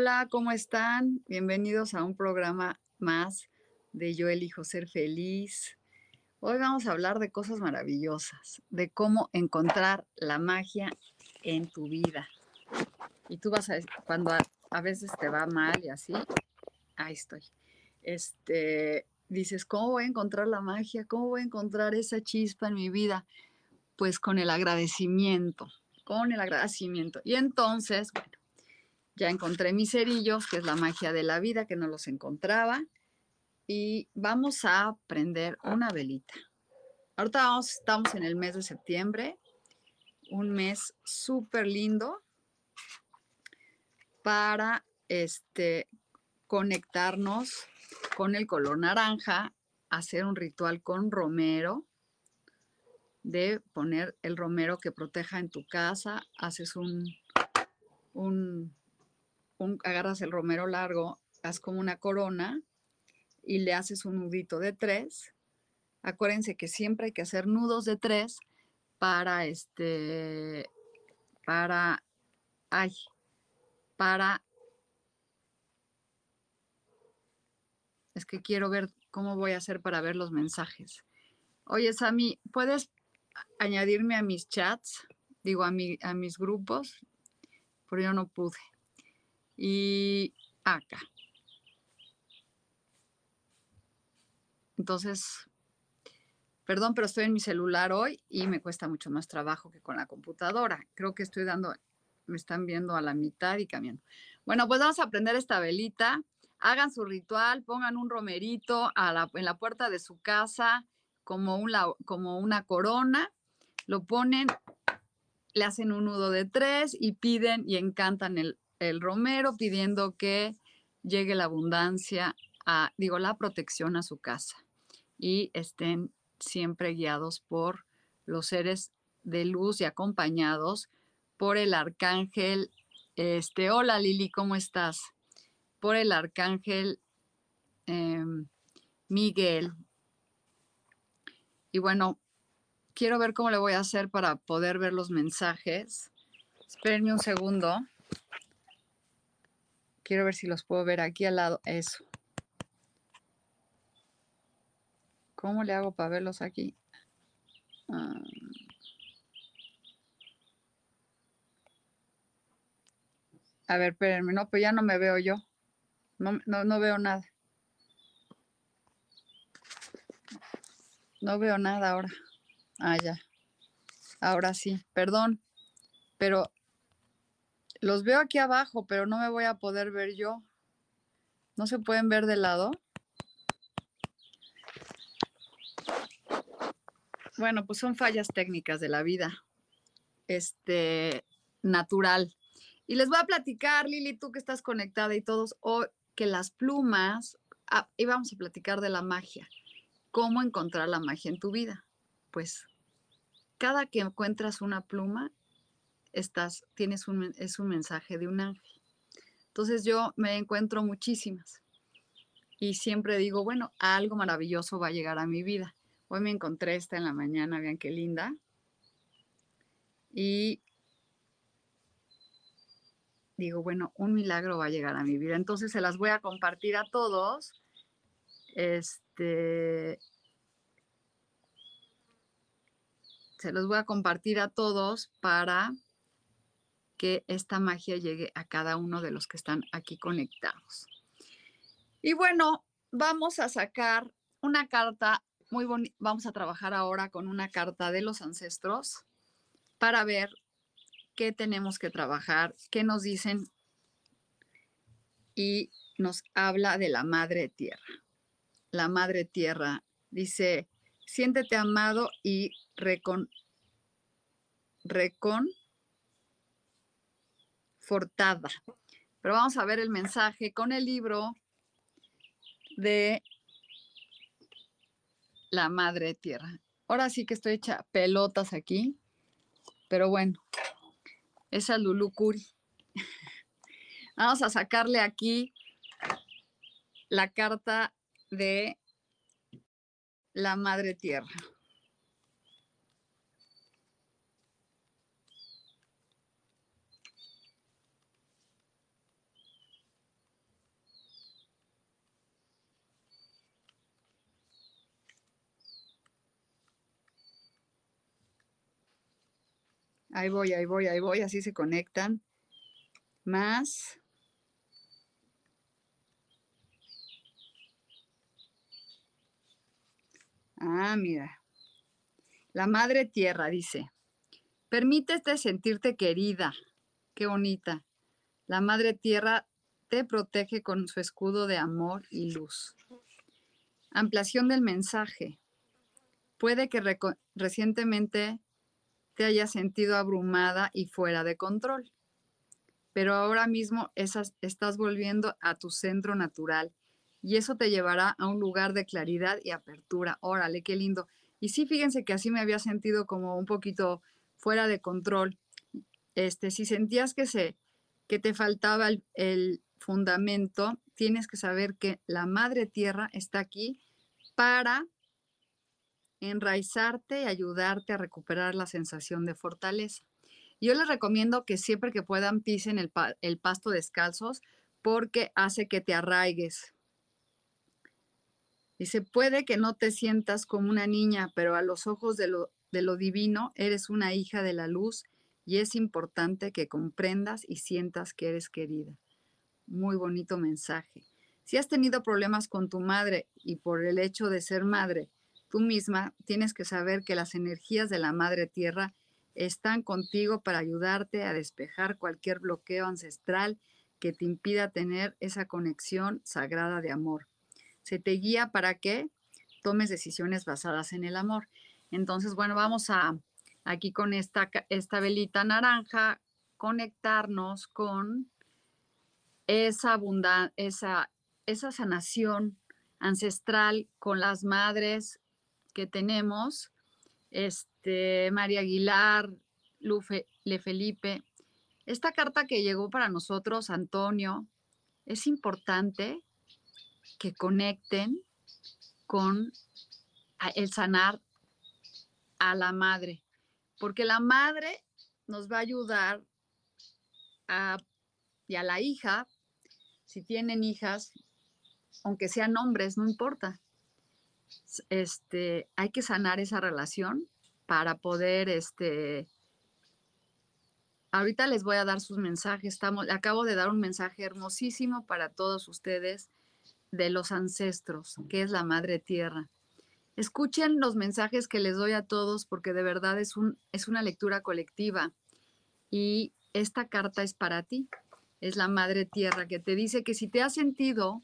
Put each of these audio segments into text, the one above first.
Hola, ¿cómo están? Bienvenidos a un programa más de Yo elijo ser feliz. Hoy vamos a hablar de cosas maravillosas, de cómo encontrar la magia en tu vida. Y tú vas a, cuando a, veces te va mal y así, ahí estoy. Este, dices, ¿cómo voy a encontrar la magia? ¿Cómo voy a encontrar esa chispa en mi vida? Pues con el agradecimiento, con el agradecimiento. Y entonces, bueno, ya encontré mis cerillos, que es la magia de la vida, que no los encontraba. Y vamos a prender una velita. Ahorita estamos en el mes de septiembre, un mes súper lindo para este, conectarnos con el color naranja, hacer un ritual con romero, de poner el romero que proteja en tu casa, haces un, un agarras el romero largo, haz como una corona y le haces un nudito de tres. Acuérdense que siempre hay que hacer nudos de tres para este, para, ay, para, es que quiero ver cómo voy a hacer para ver los mensajes. Oye, Sami, ¿puedes añadirme a mis chats? Digo, a, mi, a mis grupos, pero yo no pude y acá. Entonces, perdón, pero estoy en mi celular hoy y me cuesta mucho más trabajo que con la computadora. Creo que estoy dando, me están viendo a la mitad y cambiando. Bueno, pues vamos a aprender esta velita. Hagan su ritual, pongan un romerito en la puerta de su casa como una, como una corona, lo ponen, le hacen un nudo de tres y piden y encantan el, el romero pidiendo que llegue la abundancia, a, digo, la protección a su casa y estén siempre guiados por los seres de luz y acompañados por el arcángel. Este, hola Lili, ¿cómo estás? Por el arcángel em, Miguel. Y bueno, quiero ver cómo le voy a hacer para poder ver los mensajes. Espérenme un segundo. Quiero ver si los puedo ver aquí al lado. Eso. ¿Cómo le hago para verlos aquí? Ah. A ver, espérenme, no, pues ya no me veo yo. No, no, no veo nada. No veo nada ahora. Ah, ya. Ahora sí, perdón. Pero los veo aquí abajo, pero no me voy a poder ver yo. ¿No se pueden ver de lado? Bueno, pues son fallas técnicas de la vida. Este, natural. Y les voy a platicar, Lili, tú que estás conectada y todos, o que las plumas, ah, y vamos a platicar de la magia. ¿Cómo encontrar la magia en tu vida? Pues cada que encuentras una pluma, estás, tienes un, es un mensaje de un ángel. Entonces yo me encuentro muchísimas y siempre digo, bueno, algo maravilloso va a llegar a mi vida. Hoy me encontré esta en la mañana, vean qué linda. Y digo, bueno, un milagro va a llegar a mi vida. Entonces se las voy a compartir a todos. Este, se los voy a compartir a todos para que esta magia llegue a cada uno de los que están aquí conectados. Y bueno, vamos a sacar una carta muy bonita. Vamos a trabajar ahora con una carta de los ancestros para ver qué tenemos que trabajar, qué nos dicen y nos habla de la madre tierra. La madre tierra dice, siéntete amado y recon, recon fortada. Pero vamos a ver el mensaje con el libro de la madre tierra. Ahora sí que estoy hecha pelotas aquí, pero bueno, esa Lulu Curi. Vamos a sacarle aquí la carta de la madre tierra. Ahí voy, ahí voy, ahí voy, así se conectan. Más. Ah, mira. La madre tierra dice, permítete sentirte querida. Qué bonita. La madre tierra te protege con su escudo de amor y luz. Ampliación del mensaje. Puede que recientemente te hayas sentido abrumada y fuera de control. Pero ahora mismo esas, estás volviendo a tu centro natural y eso te llevará a un lugar de claridad y apertura. Órale, qué lindo. Y sí, fíjense que así me había sentido como un poquito fuera de control. Este, si sentías que se que te faltaba el, el fundamento, tienes que saber que la madre tierra está aquí para enraizarte y ayudarte a recuperar la sensación de fortaleza. Yo les recomiendo que siempre que puedan pisen el, pasto descalzos porque hace que te arraigues. Se puede que no te sientas como una niña, pero a los ojos de lo divino eres una hija de la luz y es importante que comprendas y sientas que eres querida. Muy bonito mensaje. Si has tenido problemas con tu madre y por el hecho de ser madre Tú misma tienes que saber que las energías de la Madre Tierra están contigo para ayudarte a despejar cualquier bloqueo ancestral que te impida tener esa conexión sagrada de amor. Se te guía para que tomes decisiones basadas en el amor. Entonces, bueno, vamos a aquí con esta, esta velita naranja conectarnos con esa abundancia, esa, esa sanación ancestral con las madres que tenemos, este, María Aguilar, Lufe, Le Felipe. Esta carta que llegó para nosotros, Antonio, es importante que conecten con el sanar a la madre, porque la madre nos va a ayudar a, y a la hija, si tienen hijas, aunque sean hombres, no importa, este, hay que sanar esa relación para poder, este, ahorita les voy a dar sus mensajes, estamos, acabo de dar un mensaje hermosísimo para todos ustedes de los ancestros, que es la Madre Tierra. Escuchen los mensajes que les doy a todos porque de verdad es, un, es una lectura colectiva y esta carta es para ti. Es la Madre Tierra que te dice que si te has sentido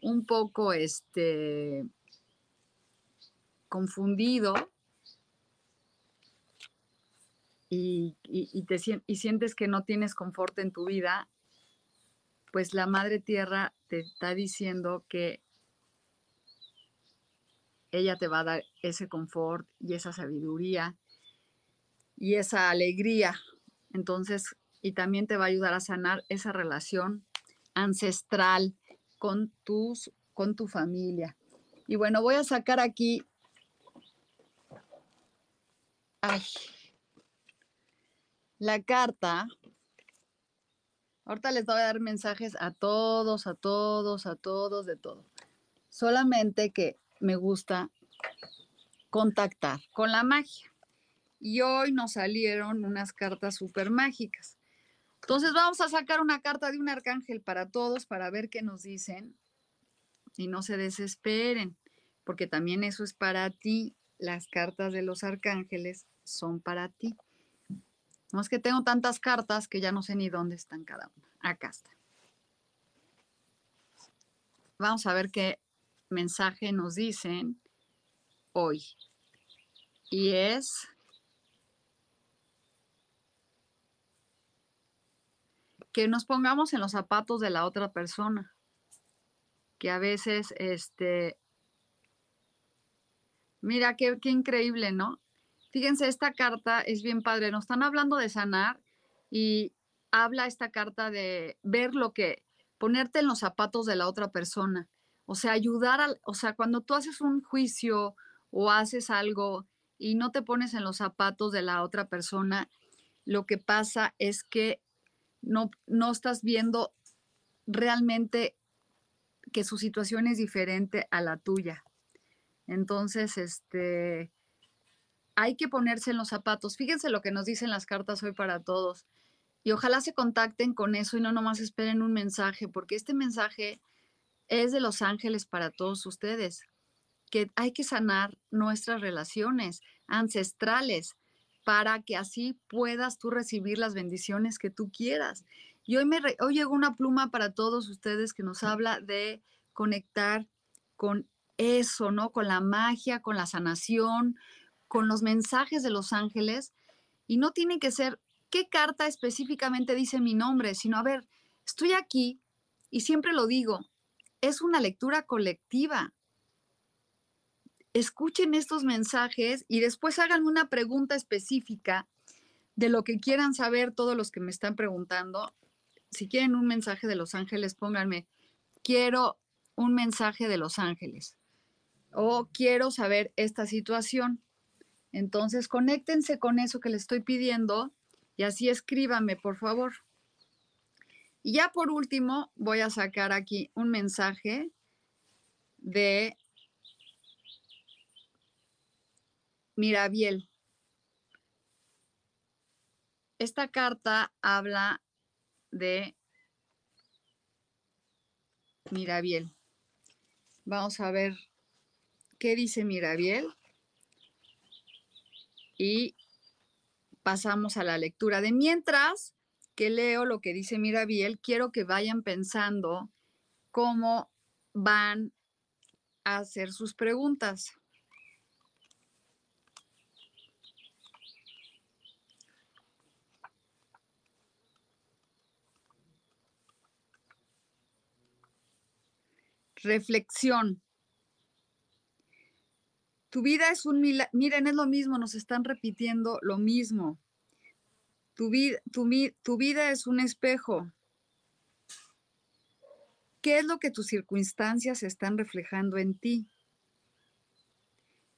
un poco este, confundido y, te, y sientes que no tienes confort en tu vida, pues la Madre Tierra te está diciendo que ella te va a dar ese confort y esa sabiduría y esa alegría. Entonces, y también te va a ayudar a sanar esa relación ancestral con tus con tu familia. Y bueno, voy a sacar aquí Ay. La carta. Ahorita les voy a dar mensajes a todos, a todos, a todos, de todo. Solamente que me gusta contactar con la magia. Y hoy nos salieron unas cartas súper mágicas. Entonces vamos a sacar una carta de un arcángel para todos para ver qué nos dicen y no se desesperen, porque también eso es para ti. Las cartas de los arcángeles son para ti. No es que tengo tantas cartas que ya no sé ni dónde están cada una. Acá está. Vamos a ver qué mensaje nos dicen hoy. Y es que nos pongamos en los zapatos de la otra persona, que a veces, este, mira, qué, qué increíble, ¿no? Fíjense, esta carta es bien padre, nos están hablando de sanar y habla esta carta de ver lo que, ponerte en los zapatos de la otra persona, o sea, ayudar al, o sea, cuando tú haces un juicio o haces algo y no te pones en los zapatos de la otra persona, lo que pasa es que no, no estás viendo realmente que su situación es diferente a la tuya. Entonces, este, hay que ponerse en los zapatos. Fíjense lo que nos dicen las cartas hoy para todos. Y ojalá se contacten con eso y no nomás esperen un mensaje, porque este mensaje es de los ángeles para todos ustedes, que hay que sanar nuestras relaciones ancestrales, para que así puedas tú recibir las bendiciones que tú quieras. Y hoy, me hoy llegó una pluma para todos ustedes que nos habla de conectar con eso, ¿no? Con la magia, con la sanación, con los mensajes de los ángeles. Y no tiene que ser qué carta específicamente dice mi nombre, sino, a ver, estoy aquí y siempre lo digo, es una lectura colectiva escuchen estos mensajes y después hagan una pregunta específica de lo que quieran saber todos los que me están preguntando. Si quieren un mensaje de Los Ángeles, pónganme, quiero un mensaje de Los Ángeles o quiero saber esta situación. Entonces, conéctense con eso que les estoy pidiendo y así escríbanme, por favor. Y ya por último, voy a sacar aquí un mensaje de Mirabiel. Esta carta habla de Mirabiel. Vamos a ver qué dice Mirabiel. Y pasamos a la lectura. De mientras que leo lo que dice Mirabiel, quiero que vayan pensando cómo van a hacer sus preguntas. Reflexión. Tu vida es un milagro. Miren, es lo mismo, nos están repitiendo lo mismo. Tu, tu, tu vida es un espejo. ¿Qué es lo que tus circunstancias están reflejando en ti?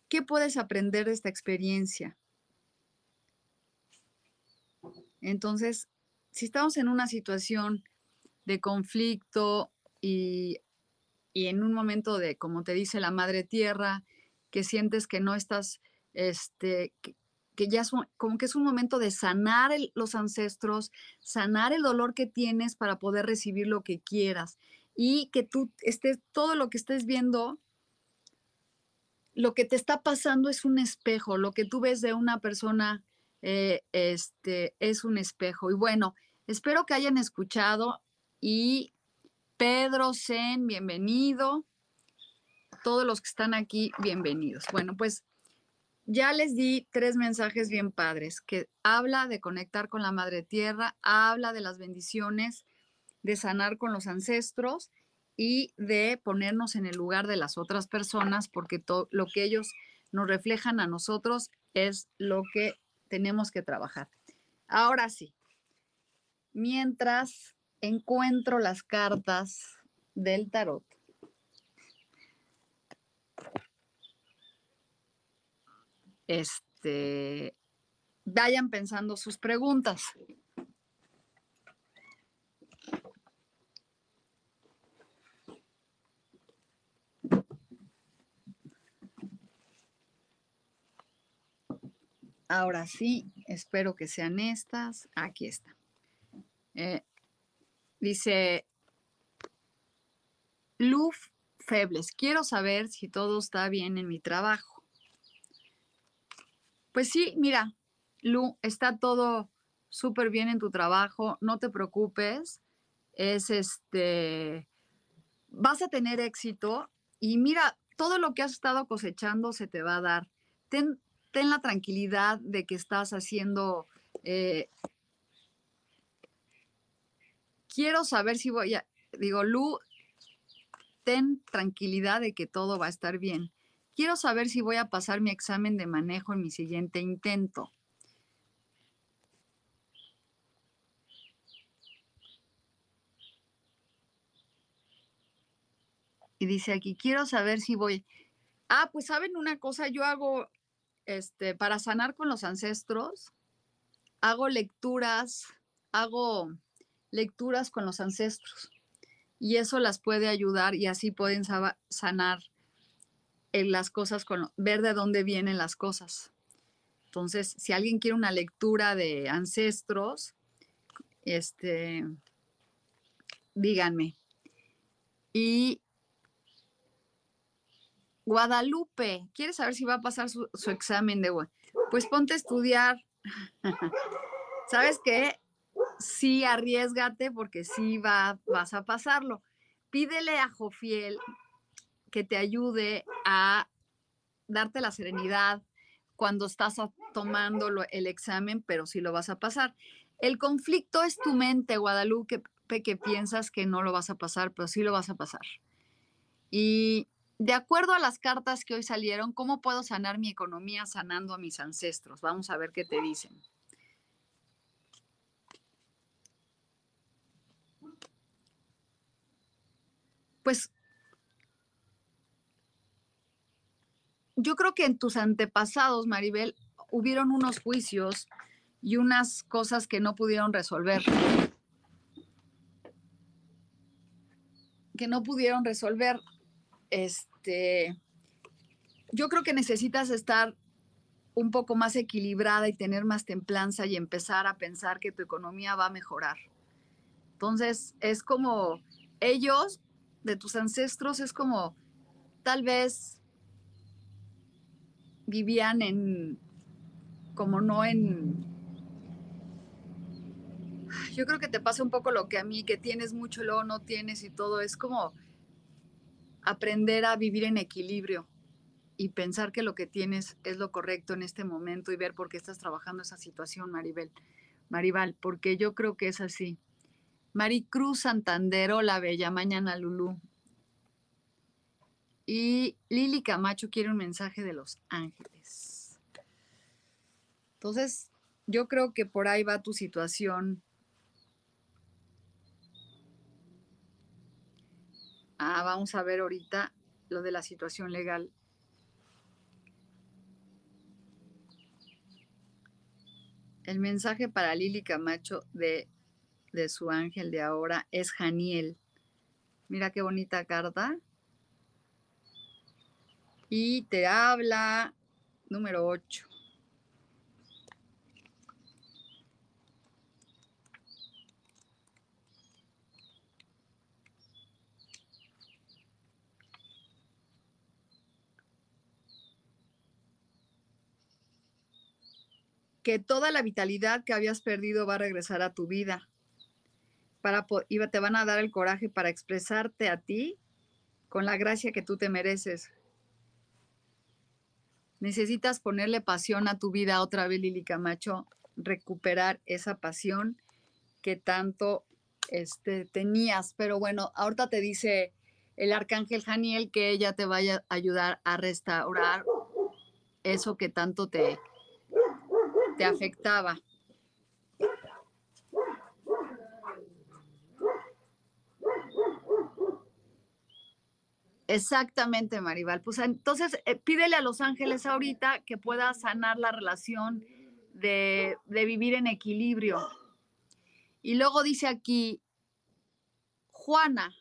¿Qué puedes aprender de esta experiencia? Entonces, si estamos en una situación de conflicto y y en un momento de, como te dice la madre tierra, que sientes que no estás, este, que, ya es como que es un momento de sanar los ancestros, sanar el dolor que tienes para poder recibir lo que quieras y que tú estés, todo lo que estés viendo, lo que te está pasando es un espejo, lo que tú ves de una persona eh, este, es un espejo. Y bueno, espero que hayan escuchado y Pedro, Zen, bienvenido. Todos los que están aquí, bienvenidos. Bueno, pues ya les di tres mensajes bien padres, que habla de conectar con la Madre Tierra, habla de las bendiciones, de sanar con los ancestros y de ponernos en el lugar de las otras personas, porque todo lo que ellos nos reflejan a nosotros es lo que tenemos que trabajar. Ahora sí, mientras encuentro las cartas del tarot. Este, vayan pensando sus preguntas. Ahora sí, espero que sean estas. Aquí está. Eh, dice, Luf Febles, quiero saber si todo está bien en mi trabajo. Pues sí, mira, Lu, está todo súper bien en tu trabajo, no te preocupes, es este, vas a tener éxito y mira, todo lo que has estado cosechando se te va a dar. Ten, ten la tranquilidad de que estás haciendo... Eh, quiero saber si voy a... Digo, Lu, ten tranquilidad de que todo va a estar bien. Quiero saber si voy a pasar mi examen de manejo en mi siguiente intento. Y dice aquí, quiero saber si voy. Ah, pues saben una cosa, yo hago, este, para sanar con los ancestros, hago lecturas, hago lecturas con los ancestros. Y eso las puede ayudar y así pueden sanar las cosas, con, ver de dónde vienen las cosas. Entonces, si alguien quiere una lectura de ancestros, este, díganme. Y Guadalupe, ¿quieres saber si va a pasar su, examen de Pues ponte a estudiar. ¿Sabes qué? Sí, arriesgate porque sí va, vas a pasarlo. Pídele a Jofiel que te ayude a darte la serenidad cuando estás tomando el examen, pero sí lo vas a pasar. El conflicto es tu mente, Guadalupe, que piensas que no lo vas a pasar, pero sí lo vas a pasar. Y de acuerdo a las cartas que hoy salieron, ¿cómo puedo sanar mi economía sanando a mis ancestros? Vamos a ver qué te dicen. Pues yo creo que en tus antepasados, Maribel, hubieron unos juicios y unas cosas que no pudieron resolver. Que no pudieron resolver. Este, yo creo que necesitas estar un poco más equilibrada y tener más templanza y empezar a pensar que tu economía va a mejorar. Entonces, es como ellos, de tus ancestros, es como tal vez vivían en, como no en... Yo creo que te pasa un poco lo que a mí, que tienes mucho luego no tienes y todo, es como aprender a vivir en equilibrio y pensar que lo que tienes es lo correcto en este momento y ver por qué estás trabajando esa situación, Maribel. Maribal, porque yo creo que es así. Maricruz Santander, hola bella, mañana Lulú. Y Lili Camacho quiere un mensaje de los ángeles. Entonces, yo creo que por ahí va tu situación Ah, vamos a ver ahorita lo de la situación legal. El mensaje para Lili Camacho de, de su ángel de ahora es Janiel. Mira qué bonita carta. Y te habla número 8. que toda la vitalidad que habías perdido va a regresar a tu vida. Para, te van a dar el coraje para expresarte a ti con la gracia que tú te mereces. Necesitas ponerle pasión a tu vida otra vez, Lili Camacho, recuperar esa pasión que tanto este, tenías. Pero bueno, ahorita te dice el arcángel Janiel que ella te vaya a ayudar a restaurar eso que tanto te, te afectaba. Exactamente, Maribal. Pues entonces eh, pídele a los ángeles ahorita que pueda sanar la relación de, de vivir en equilibrio. Y luego dice aquí, Juana,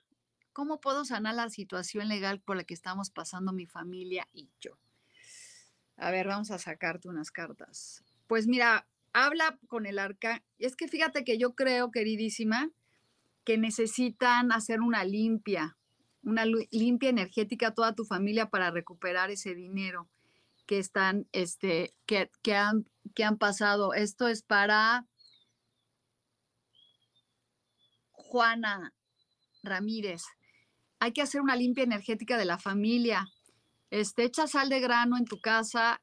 ¿cómo puedo sanar la situación legal por la que estamos pasando mi familia y yo? A ver, vamos a sacarte unas cartas. Pues mira, habla con el arca. Es que fíjate que yo creo, queridísima, que necesitan hacer una limpia, una limpia energética a toda tu familia para recuperar ese dinero que están, este, que, que, han, que han pasado. Esto es para Juana Ramírez. Hay que hacer una limpia energética de la familia. Este, echa sal de grano en tu casa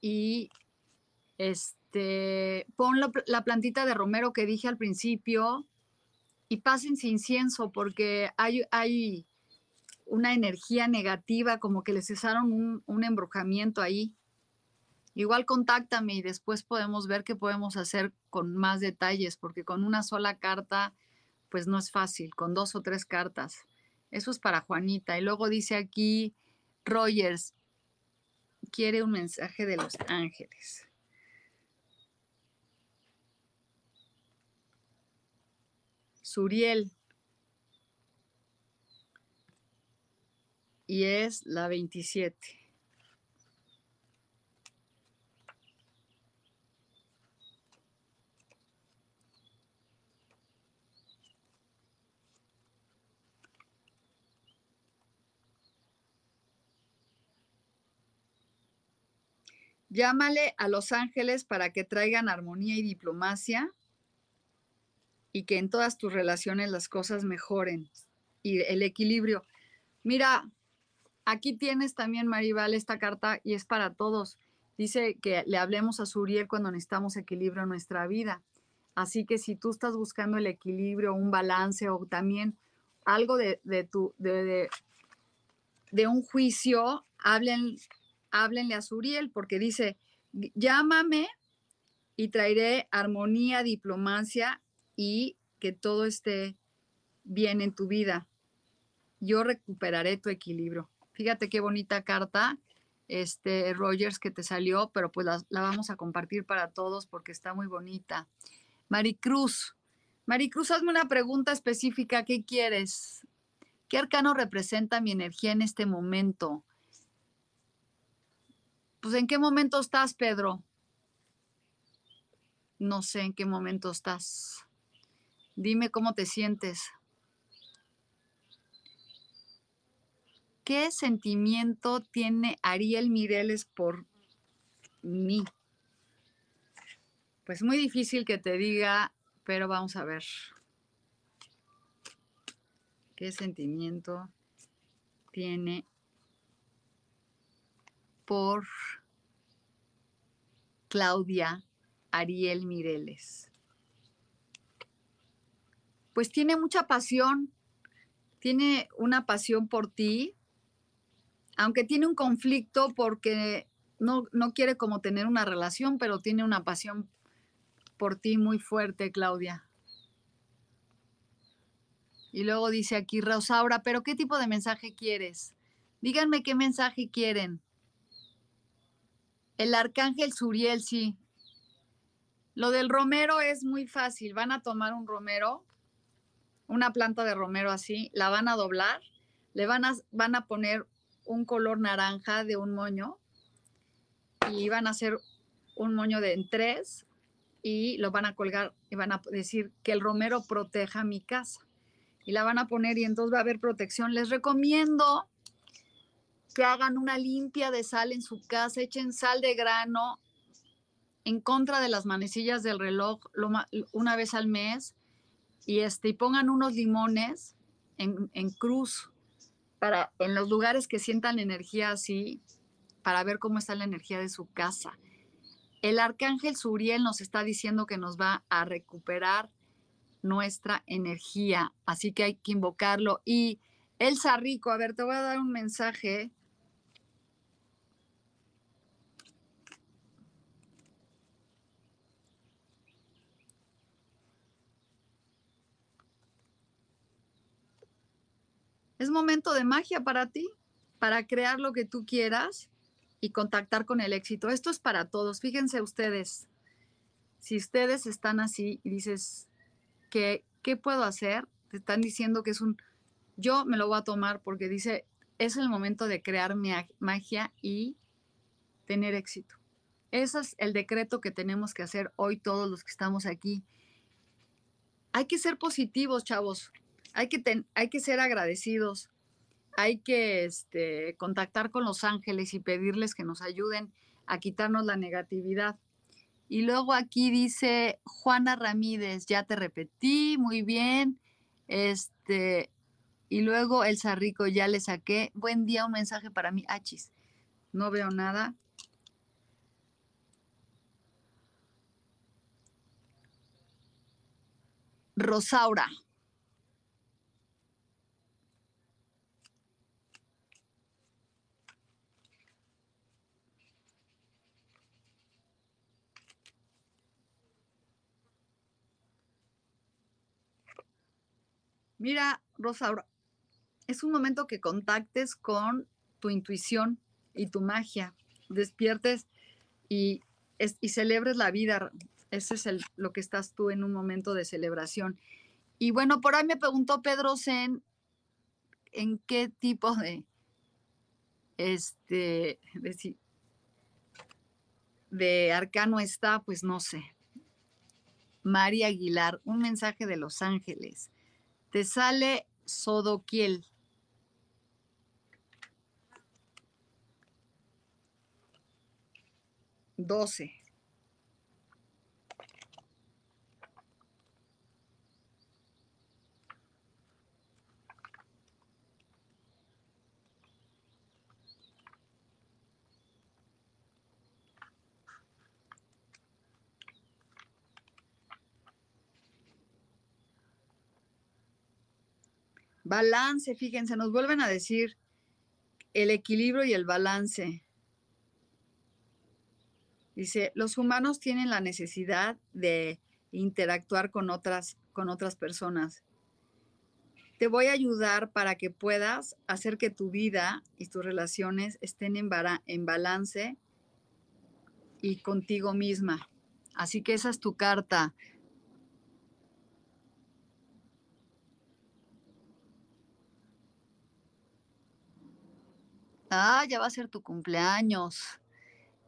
y este, pon la, plantita de romero que dije al principio y pásense incienso porque hay, hay una energía negativa, como que les cesaron un, un embrujamiento ahí. Igual contáctame y después podemos ver qué podemos hacer con más detalles, porque con una sola carta, pues no es fácil, con dos o tres cartas. Eso es para Juanita. Y luego dice aquí, Rogers, quiere un mensaje de los ángeles. Suriel. Y es la 27. Llámale a los ángeles para que traigan armonía y diplomacia y que en todas tus relaciones las cosas mejoren y el equilibrio. Mira, aquí tienes también, Maribal, esta carta y es para todos. Dice que le hablemos a Suriel cuando necesitamos equilibrio en nuestra vida. Así que si tú estás buscando el equilibrio, un balance o también algo de, tu, de, de un juicio, hablen, háblenle a Suriel porque dice, llámame y traeré armonía, diplomacia y que todo esté bien en tu vida. Yo recuperaré tu equilibrio. Fíjate qué bonita carta, este Rogers, que te salió, pero pues la, vamos a compartir para todos porque está muy bonita. Maricruz, Maricruz, hazme una pregunta específica. ¿Qué quieres? ¿Qué arcano representa mi energía en este momento? Pues ¿en qué momento estás, Pedro? No sé en qué momento estás. Dime cómo te sientes. ¿Qué sentimiento tiene Ariel Mireles por mí? Pues muy difícil que te diga, pero vamos a ver. ¿Qué sentimiento tiene por Claudia Ariel Mireles. Pues tiene mucha pasión, tiene una pasión por ti, aunque tiene un conflicto porque no, no quiere como tener una relación, pero tiene una pasión por ti muy fuerte, Claudia. Y luego dice aquí Rosaura, pero ¿qué tipo de mensaje quieres? Díganme qué mensaje quieren. El arcángel Suriel, sí. Lo del romero es muy fácil. Van a tomar un romero, una planta de romero así, la van a doblar, le van a, van a poner un color naranja de un moño y van a hacer un moño de en tres y lo van a colgar y van a decir que el romero proteja mi casa. Y la van a poner y entonces va a haber protección. Les recomiendo que hagan una limpia de sal en su casa, echen sal de grano en contra de las manecillas del reloj una vez al mes y, este, y pongan unos limones en, en cruz para en los lugares que sientan energía así, para ver cómo está la energía de su casa. El arcángel Suriel nos está diciendo que nos va a recuperar nuestra energía, así que hay que invocarlo. Y Elsa Rico, a ver, te voy a dar un mensaje Es momento de magia para ti, para crear lo que tú quieras y contactar con el éxito. Esto es para todos. Fíjense ustedes, si ustedes están así y dices, ¿qué, qué puedo hacer? Te están diciendo que es un, yo me lo voy a tomar porque dice, es el momento de crear magia y tener éxito. Ese es el decreto que tenemos que hacer hoy todos los que estamos aquí. Hay que ser positivos, chavos. Hay que, hay que ser agradecidos. Hay que este, contactar con los ángeles y pedirles que nos ayuden a quitarnos la negatividad. Y luego aquí dice Juana Ramírez, ya te repetí, muy bien. Este, y luego el Rico, ya le saqué. Buen día, un mensaje para mí. Achis, no veo nada. Rosaura. Mira, Rosaura, es un momento que contactes con tu intuición y tu magia, despiertes y, celebres la vida. Ese es lo que estás tú en un momento de celebración. Y bueno, por ahí me preguntó Pedro Zen en qué tipo de, este, de, de arcano está, pues no sé. María Aguilar, un mensaje de Los Ángeles. Te sale Sodoquiel. Doce. Balance, fíjense, nos vuelven a decir el equilibrio y el balance. Dice, los humanos tienen la necesidad de interactuar con otras, con otras personas. Te voy a ayudar para que puedas hacer que tu vida y tus relaciones estén en, en balance y contigo misma. Así que esa es tu carta. Ah, ya va a ser tu cumpleaños.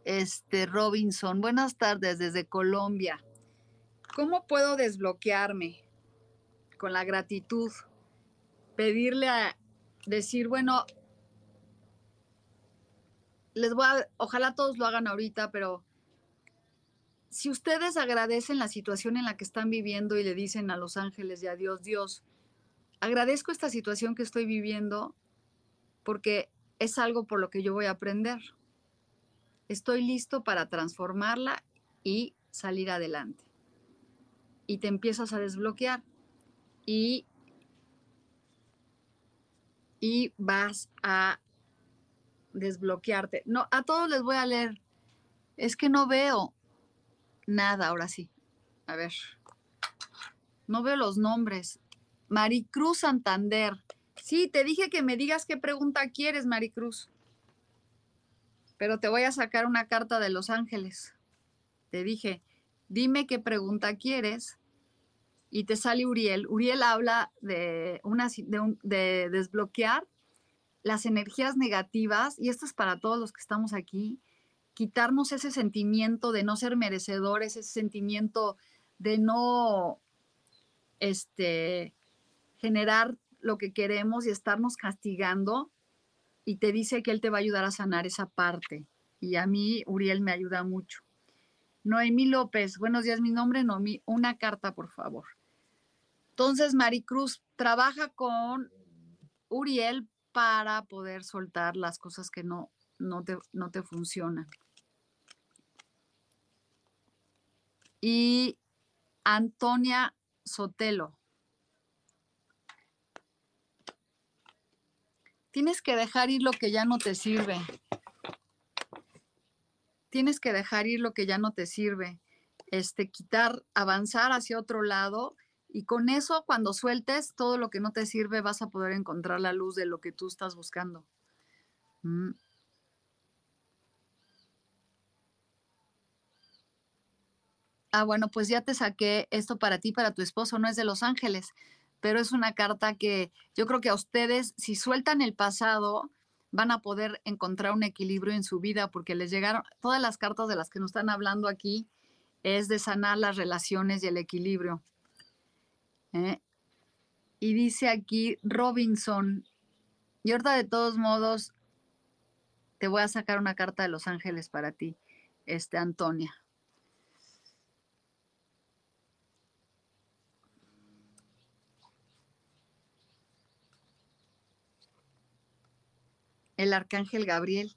Este, Robinson, buenas tardes desde Colombia. ¿Cómo puedo desbloquearme con la gratitud? Pedirle a decir, bueno, les voy a, ojalá todos lo hagan ahorita, pero si ustedes agradecen la situación en la que están viviendo y le dicen a los ángeles y a Dios, Dios, agradezco esta situación que estoy viviendo porque es algo por lo que yo voy a aprender. Estoy listo para transformarla y salir adelante. Y te empiezas a desbloquear y, y vas a desbloquearte. No, a todos les voy a leer. Es que no veo nada, ahora sí. A ver. No veo los nombres. Maricruz Santander. Sí, te dije que me digas qué pregunta quieres, Maricruz. Pero te voy a sacar una carta de Los Ángeles. Te dije, dime qué pregunta quieres. Y te sale Uriel. Uriel habla de, una, de, desbloquear las energías negativas, y esto es para todos los que estamos aquí, quitarnos ese sentimiento de no ser merecedores, ese sentimiento de no este, generar lo que queremos y estarnos castigando y te dice que él te va a ayudar a sanar esa parte. Y a mí, Uriel me ayuda mucho. Noemí López, buenos días, mi nombre Noemí, una carta, por favor. Entonces, Maricruz trabaja con Uriel para poder soltar las cosas que no, no, te, no te funcionan. Y Antonia Sotelo, Tienes que dejar ir lo que ya no te sirve. Tienes que dejar ir lo que ya no te sirve. Este, quitar, avanzar hacia otro lado y con eso cuando sueltes todo lo que no te sirve vas a poder encontrar la luz de lo que tú estás buscando. Mm. Ah, bueno, pues ya te saqué esto para ti, para tu esposo, no es de Los Ángeles pero es una carta que yo creo que a ustedes, si sueltan el pasado, van a poder encontrar un equilibrio en su vida porque les llegaron, todas las cartas de las que nos están hablando aquí es de sanar las relaciones y el equilibrio. ¿eh? Y dice aquí Robinson, y ahorita de todos modos te voy a sacar una carta de los ángeles para ti, este Antonia. El arcángel Gabriel.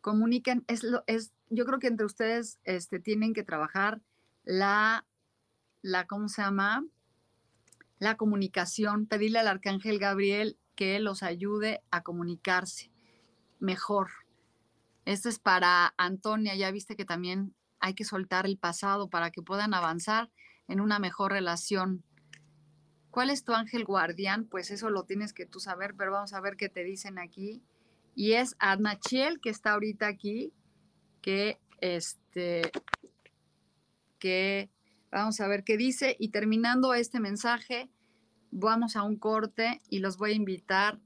Comunican, es lo, es, yo creo que entre ustedes este, tienen que trabajar la, la, ¿cómo se llama? La comunicación, pedirle al arcángel Gabriel que los ayude a comunicarse mejor. Esto es para Antonia, ya viste que también hay que soltar el pasado para que puedan avanzar en una mejor relación. ¿Cuál es tu ángel guardián? Pues eso lo tienes que tú saber, pero vamos a ver qué te dicen aquí y es Arnachiel que está ahorita aquí, que este, que vamos a ver qué dice y terminando este mensaje, vamos a un corte y los voy a invitar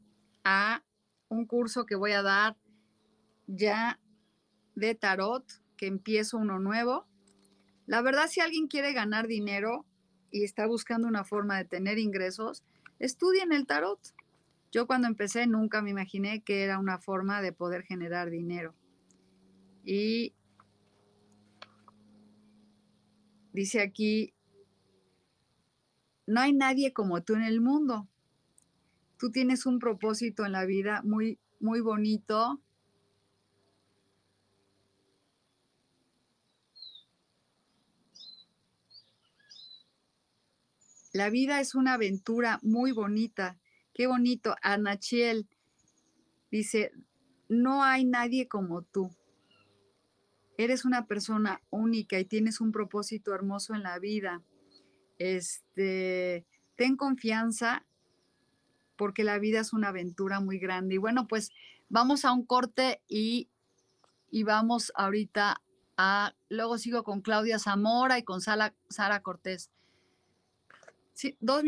a un curso que voy a dar ya de tarot, que empiezo uno nuevo. La verdad, si alguien quiere ganar dinero y está buscando una forma de tener ingresos, estudien el tarot. Yo cuando empecé nunca me imaginé que era una forma de poder generar dinero. Y dice aquí, no hay nadie como tú en el mundo. Tú tienes un propósito en la vida muy, muy bonito. La vida es una aventura muy bonita Qué bonito. Anachiel dice, no hay nadie como tú. Eres una persona única y tienes un propósito hermoso en la vida. Este, ten confianza porque la vida es una aventura muy grande. Y bueno, pues vamos a un corte y, y vamos ahorita a, luego sigo con Claudia Zamora y con Sara, Sara Cortés. Sí, dos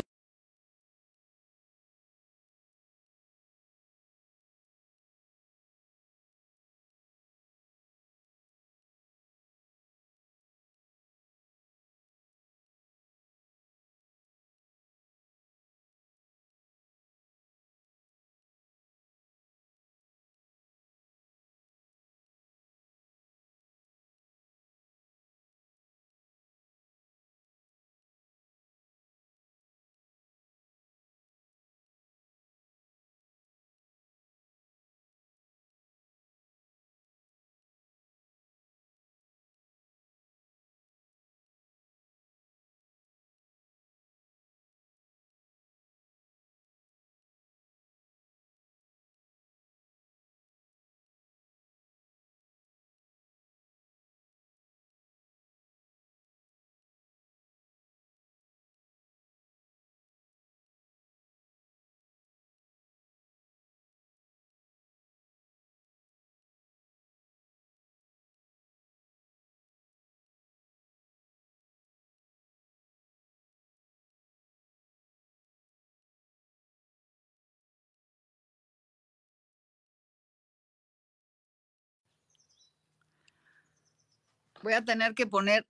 Voy a tener que poner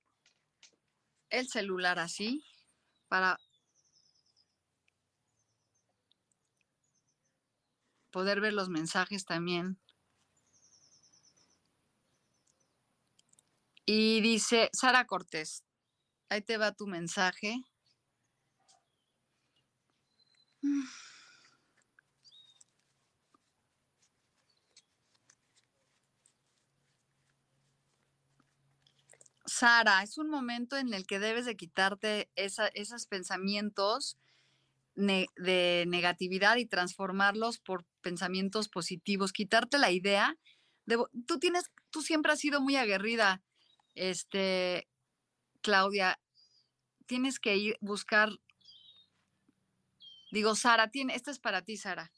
el celular así para poder ver los mensajes también. Y dice, Sara Cortés, ahí te va tu mensaje. Sara, es un momento en el que debes de quitarte esos pensamientos de negatividad y transformarlos por pensamientos positivos, quitarte la idea de, tú tienes, tú siempre has sido muy aguerrida, este, Claudia, tienes que ir buscar, digo, Sara, tiene, esto es para ti, Sara,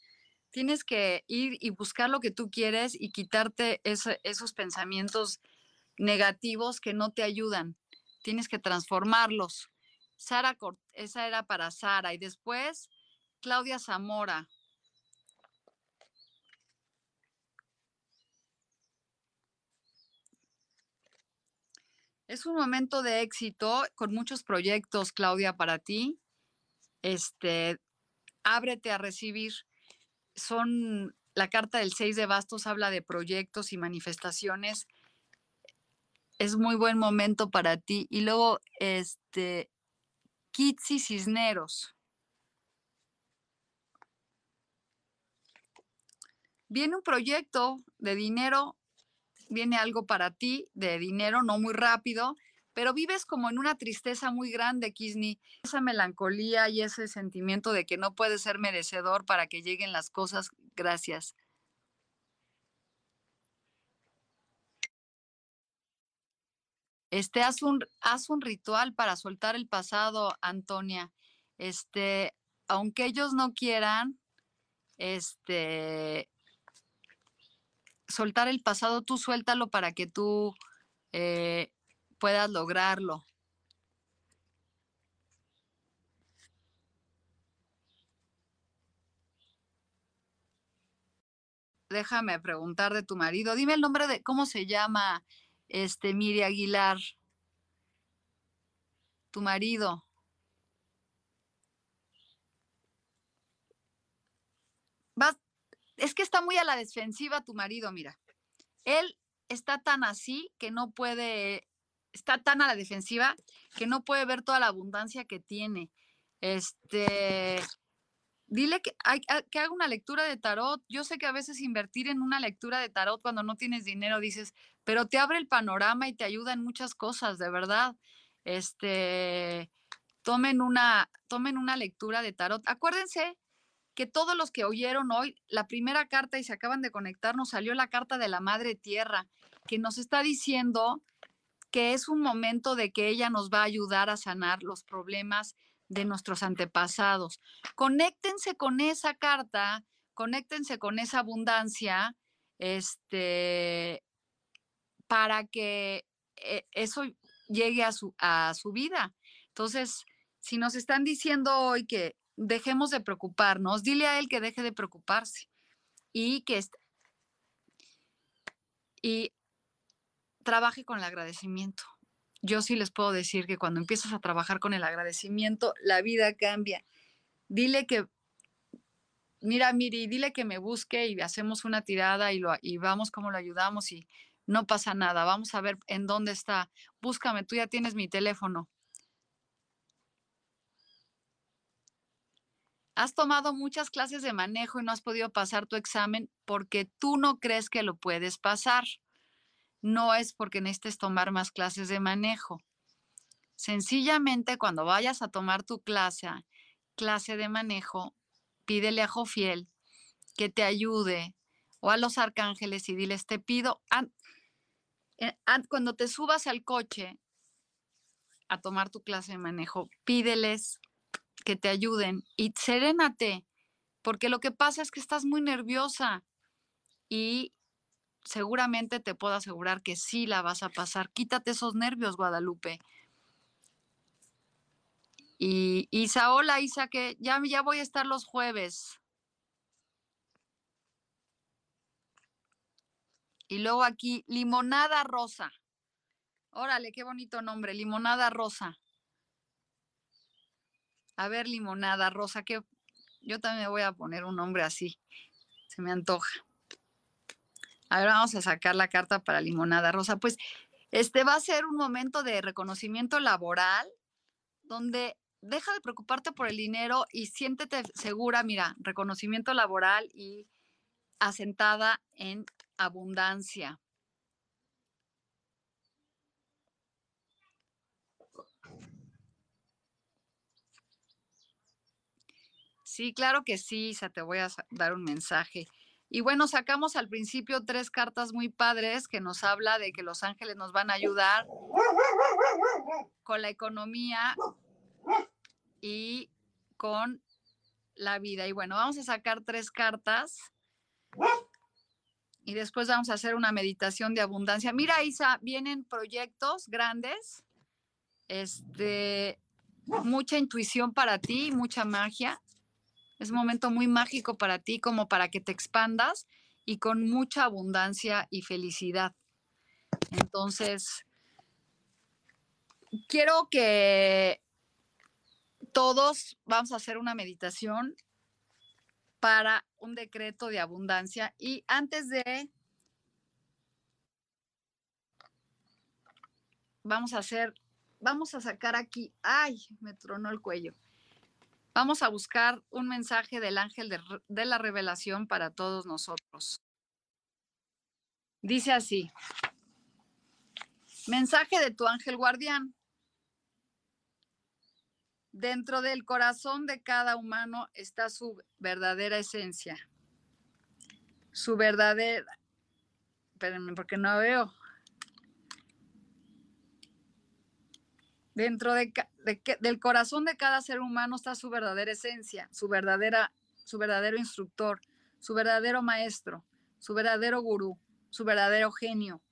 tienes que ir y buscar lo que tú quieres y quitarte esos pensamientos negativos que no te ayudan. Tienes que transformarlos. Sara, esa era para Sara. Y después, Claudia Zamora. Es un momento de éxito con muchos proyectos, Claudia, para ti. Este, ábrete a recibir. Son la carta del 6 de bastos habla de proyectos y manifestaciones es muy buen momento para ti. Y luego, este, Kitsi Cisneros. Viene un proyecto de dinero, viene algo para ti de dinero, no muy rápido, pero vives como en una tristeza muy grande, Kisney, esa melancolía y ese sentimiento de que no puedes ser merecedor para que lleguen las cosas. Gracias. Este, haz un, haz un ritual para soltar el pasado, Antonia. Este, aunque ellos no quieran, este, soltar el pasado, tú suéltalo para que tú eh, puedas lograrlo. Déjame preguntar de tu marido. Dime el nombre de cómo se llama este Miri Aguilar. Tu marido. Es que está muy a la defensiva tu marido, mira. Él está tan así que no puede está tan a la defensiva que no puede ver toda la abundancia que tiene. Este, dile que, hay, que haga una lectura de tarot. Yo sé que a veces invertir en una lectura de tarot cuando no tienes dinero, dices, pero te abre el panorama y te ayuda en muchas cosas, de verdad. Este, tomen una, tomen una lectura de tarot. Acuérdense que todos los que oyeron hoy la primera carta y se acaban de conectar, nos salió la carta de la Madre Tierra, que nos está diciendo que es un momento de que ella nos va a ayudar a sanar los problemas de nuestros antepasados. Conéctense con esa carta, conéctense con esa abundancia, este, para que eh, eso llegue a su, a su vida. Entonces, si nos están diciendo hoy que dejemos de preocuparnos, dile a él que deje de preocuparse y que y trabaje con el agradecimiento. Yo sí les puedo decir que cuando empiezas a trabajar con el agradecimiento, la vida cambia. Dile que, mira, Miri, dile que me busque y hacemos una tirada y, lo, y vamos cómo lo ayudamos y no pasa nada. Vamos a ver en dónde está. Búscame, tú ya tienes mi teléfono. Has tomado muchas clases de manejo y no has podido pasar tu examen porque tú no crees que lo puedes pasar no es porque necesites tomar más clases de manejo. Sencillamente, cuando vayas a tomar tu clase, clase de manejo, pídele a Jofiel que te ayude o a los arcángeles y diles, te pido, eh, cuando te subas al coche a tomar tu clase de manejo, pídeles que te ayuden y serénate, porque lo que pasa es que estás muy nerviosa y seguramente te puedo asegurar que sí la vas a pasar. Quítate esos nervios, Guadalupe. Y Isa, hola Isa, que ya, ya voy a estar los jueves. Y luego aquí, limonada rosa. Órale, qué bonito nombre, limonada rosa. A ver, limonada rosa, que yo también voy a poner un nombre así. Se me antoja. Ahora vamos a sacar la carta para limonada rosa. Pues este va a ser un momento de reconocimiento laboral donde deja de preocuparte por el dinero y siéntete segura, mira, reconocimiento laboral y asentada en abundancia. Sí, claro que sí, Isa, te voy a dar un mensaje. Y bueno, sacamos al principio tres cartas muy padres que nos habla de que los ángeles nos van a ayudar con la economía y con la vida. Y bueno, vamos a sacar tres cartas y después vamos a hacer una meditación de abundancia. Mira, Isa, vienen proyectos grandes, este, mucha intuición para ti, mucha magia. Es un momento muy mágico para ti como para que te expandas y con mucha abundancia y felicidad. Entonces, quiero que todos vamos a hacer una meditación para un decreto de abundancia y antes de vamos a hacer, vamos a sacar aquí, ay, me tronó el cuello. Vamos a buscar un mensaje del ángel de, de la revelación para todos nosotros. Dice así, mensaje de tu ángel guardián. Dentro del corazón de cada humano está su verdadera esencia. Su verdadera, espérenme porque no veo. Dentro de, del corazón de cada ser humano está su verdadera esencia, su, verdadera, su verdadero instructor, su verdadero maestro, su verdadero gurú, su verdadero genio.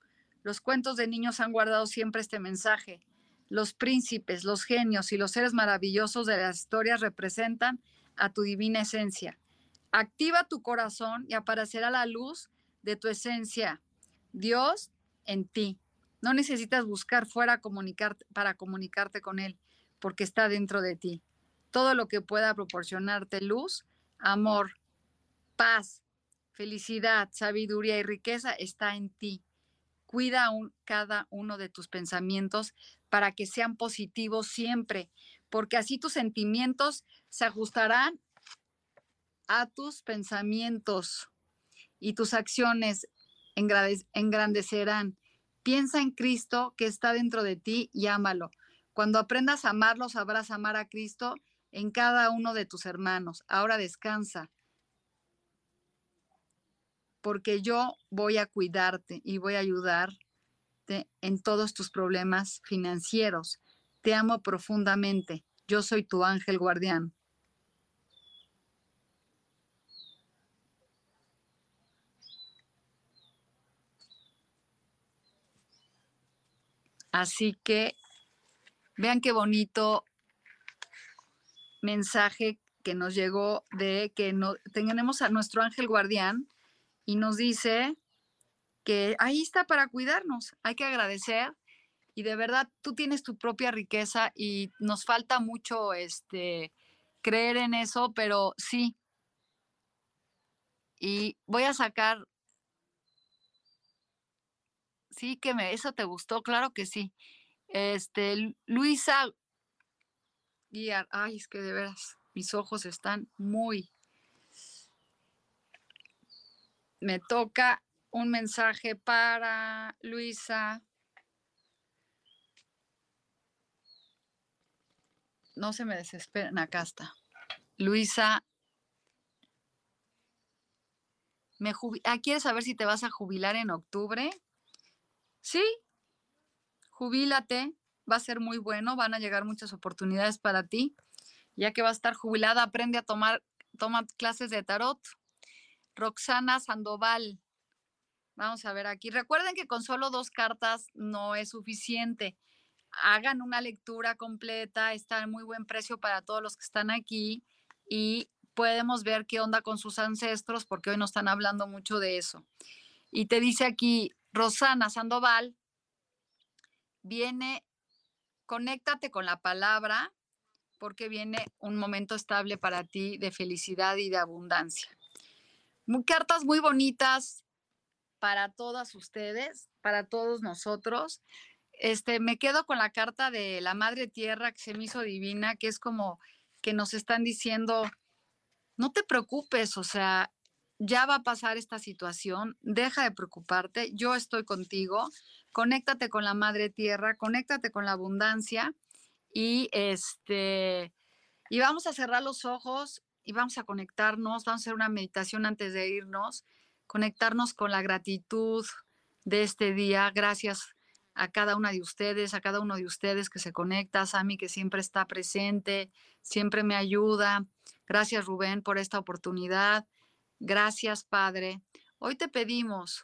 Los cuentos de niños han guardado siempre este mensaje. Los príncipes, los genios y los seres maravillosos de las historias representan a tu divina esencia. Activa tu corazón y aparecerá la luz de tu esencia, Dios en ti. No necesitas buscar fuera para comunicarte con Él, porque está dentro de ti. Todo lo que pueda proporcionarte luz, amor, paz, felicidad, sabiduría y riqueza está en ti. Cuida cada uno de tus pensamientos para que sean positivos siempre, porque así tus sentimientos se ajustarán a tus pensamientos y tus acciones engrandecerán Piensa en Cristo que está dentro de ti y ámalo. Cuando aprendas a amarlo, sabrás amar a Cristo en cada uno de tus hermanos. Ahora descansa, porque yo voy a cuidarte y voy a ayudarte en todos tus problemas financieros. Te amo profundamente. Yo soy tu ángel guardián. Así que vean qué bonito mensaje que nos llegó de que no, tenemos a nuestro ángel guardián y nos dice que ahí está para cuidarnos, hay que agradecer y de verdad tú tienes tu propia riqueza y nos falta mucho este creer en eso, pero sí. Y voy a sacar Sí, que me, eso te gustó, claro que sí. Este, Luisa y ay, es que de veras, mis ojos están muy. Me toca un mensaje para Luisa. No se me desesperen, acá está. Luisa, me ah, ¿quieres saber si te vas a jubilar en octubre? Sí, jubílate, va a ser muy bueno, van a llegar muchas oportunidades para ti. Ya que vas a estar jubilada, aprende a tomar toma clases de tarot. Roxana Sandoval. Vamos a ver aquí. Recuerden que con solo dos cartas no es suficiente. Hagan una lectura completa, está en muy buen precio para todos los que están aquí y podemos ver qué onda con sus ancestros porque hoy nos están hablando mucho de eso. Y te dice aquí, Rosana Sandoval, viene, conéctate con la palabra porque viene un momento estable para ti de felicidad y de abundancia. Cartas muy bonitas para todas ustedes, para todos nosotros. Este, me quedo con la carta de la Madre Tierra que se me hizo divina, que es como que nos están diciendo, no te preocupes, o sea, ya va a pasar esta situación, deja de preocuparte, yo estoy contigo, conéctate con la madre tierra, conéctate con la abundancia y este y vamos a cerrar los ojos y vamos a conectarnos, vamos a hacer una meditación antes de irnos, conectarnos con la gratitud de este día, gracias a cada una de ustedes, a cada uno de ustedes que se conecta, a mí que siempre está presente, siempre me ayuda. Gracias Rubén por esta oportunidad. Gracias, Padre. Hoy te pedimos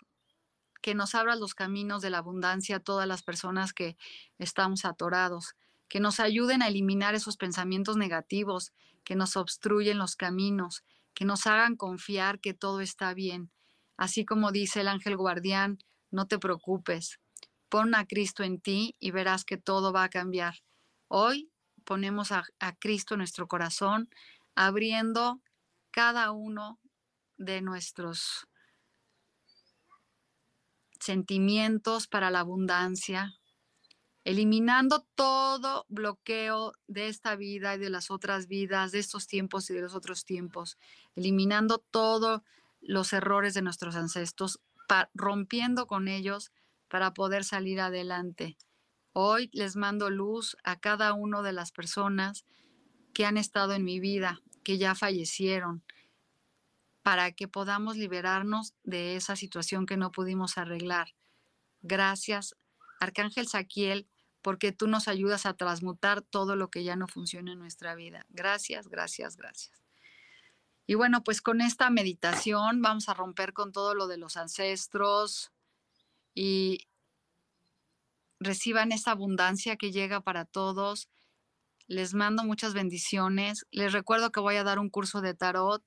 que nos abras los caminos de la abundancia a todas las personas que estamos atorados, que nos ayuden a eliminar esos pensamientos negativos que nos obstruyen los caminos, que nos hagan confiar que todo está bien. Así como dice el ángel guardián, no te preocupes, Pon a Cristo en ti y verás que todo va a cambiar. Hoy ponemos a, a Cristo en nuestro corazón, abriendo cada uno de nuestros sentimientos para la abundancia, eliminando todo bloqueo de esta vida y de las otras vidas, de estos tiempos y de los otros tiempos, eliminando todos los errores de nuestros ancestros, rompiendo con ellos para poder salir adelante. Hoy les mando luz a cada una de las personas que han estado en mi vida, que ya fallecieron, para que podamos liberarnos de esa situación que no pudimos arreglar. Gracias, Arcángel Saquiel, porque tú nos ayudas a transmutar todo lo que ya no funciona en nuestra vida. Gracias, gracias, gracias. Y bueno, pues con esta meditación vamos a romper con todo lo de los ancestros y reciban esa abundancia que llega para todos. Les mando muchas bendiciones. Les recuerdo que voy a dar un curso de tarot.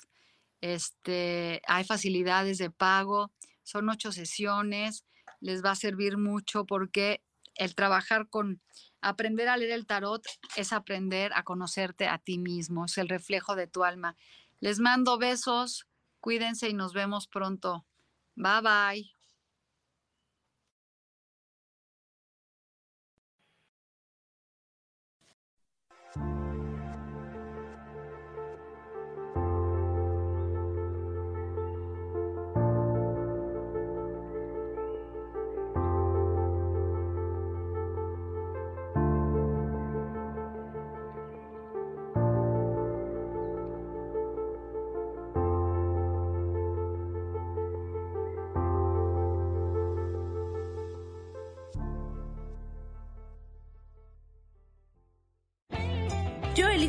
Este, hay facilidades de pago. Son ocho sesiones. Les va a servir mucho porque el trabajar con aprender a leer el tarot es aprender a conocerte a ti mismo, es el reflejo de tu alma. Les mando besos, cuídense y nos vemos pronto. Bye bye.